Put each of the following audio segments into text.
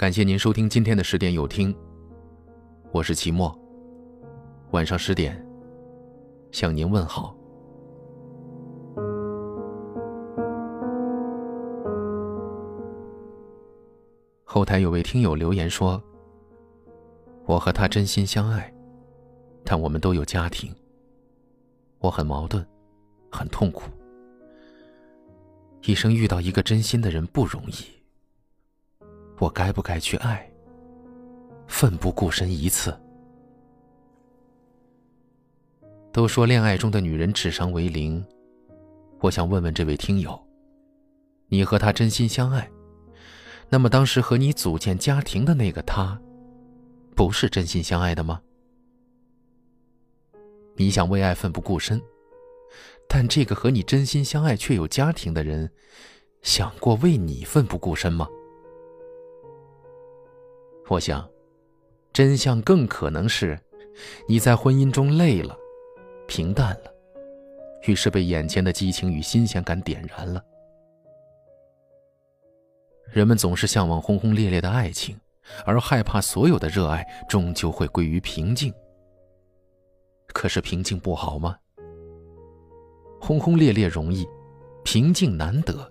感谢您收听今天的十点有听，我是齐墨。晚上十点，向您问好。后台有位听友留言说：“我和他真心相爱，但我们都有家庭。我很矛盾，很痛苦。一生遇到一个真心的人不容易。”我该不该去爱？奋不顾身一次。都说恋爱中的女人智商为零，我想问问这位听友：你和他真心相爱，那么当时和你组建家庭的那个他，不是真心相爱的吗？你想为爱奋不顾身，但这个和你真心相爱却有家庭的人，想过为你奋不顾身吗？我想，真相更可能是，你在婚姻中累了，平淡了，于是被眼前的激情与新鲜感点燃了。人们总是向往轰轰烈烈的爱情，而害怕所有的热爱终究会归于平静。可是平静不好吗？轰轰烈烈容易，平静难得。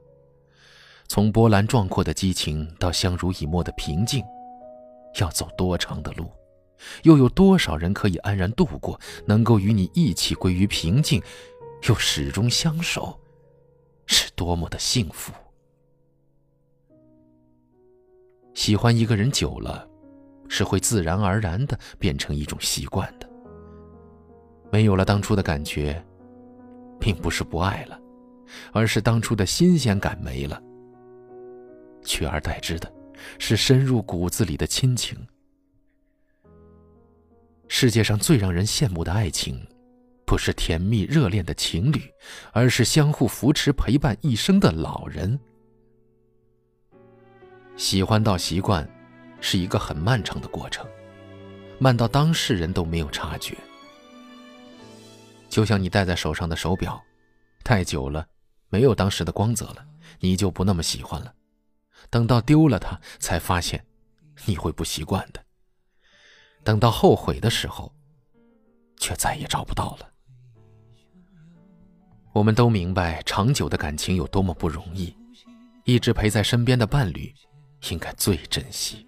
从波澜壮阔的激情到相濡以沫的平静。要走多长的路，又有多少人可以安然度过？能够与你一起归于平静，又始终相守，是多么的幸福！喜欢一个人久了，是会自然而然的变成一种习惯的。没有了当初的感觉，并不是不爱了，而是当初的新鲜感没了，取而代之的。是深入骨子里的亲情。世界上最让人羡慕的爱情，不是甜蜜热恋的情侣，而是相互扶持陪伴一生的老人。喜欢到习惯，是一个很漫长的过程，慢到当事人都没有察觉。就像你戴在手上的手表，太久了，没有当时的光泽了，你就不那么喜欢了。等到丢了它，才发现你会不习惯的。等到后悔的时候，却再也找不到了。我们都明白长久的感情有多么不容易，一直陪在身边的伴侣应该最珍惜。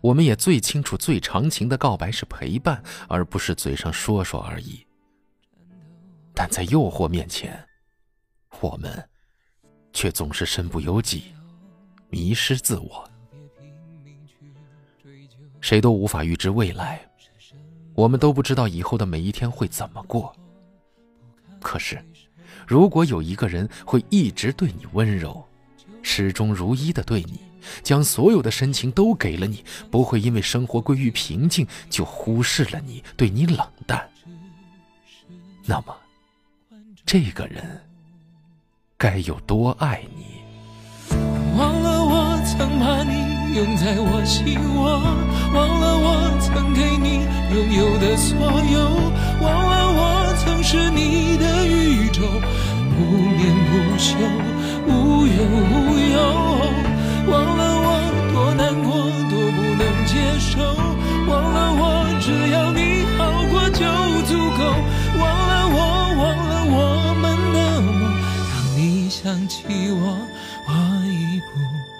我们也最清楚，最长情的告白是陪伴，而不是嘴上说说而已。但在诱惑面前，我们却总是身不由己。迷失自我，谁都无法预知未来，我们都不知道以后的每一天会怎么过。可是，如果有一个人会一直对你温柔，始终如一的对你，将所有的深情都给了你，不会因为生活归于平静就忽视了你，对你冷淡，那么，这个人该有多爱你？忘了我曾把你拥在我心窝，忘了我曾给你拥有的所有，忘了我曾是你的宇宙，不眠不休，无忧无忧。忘了我多难过，多不能接受，忘了想起我我已不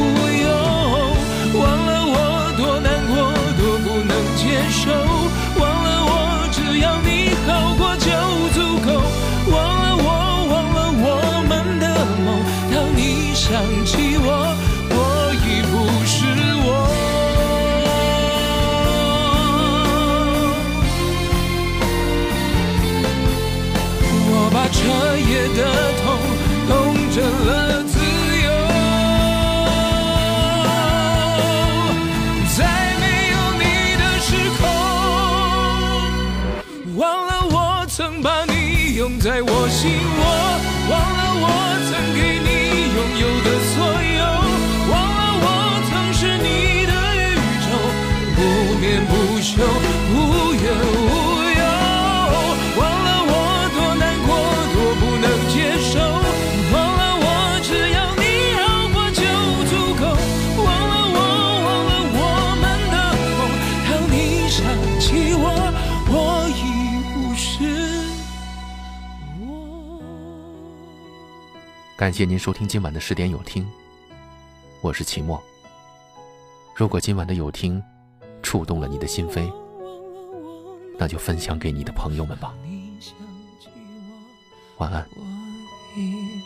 受。忘了我，只要你好过就足够。忘了我，忘了我们的梦。当你想起我，我已不是我。我把彻夜的痛感谢您收听今晚的十点有听，我是秦墨。如果今晚的有听触动了你的心扉，那就分享给你的朋友们吧。晚安。我已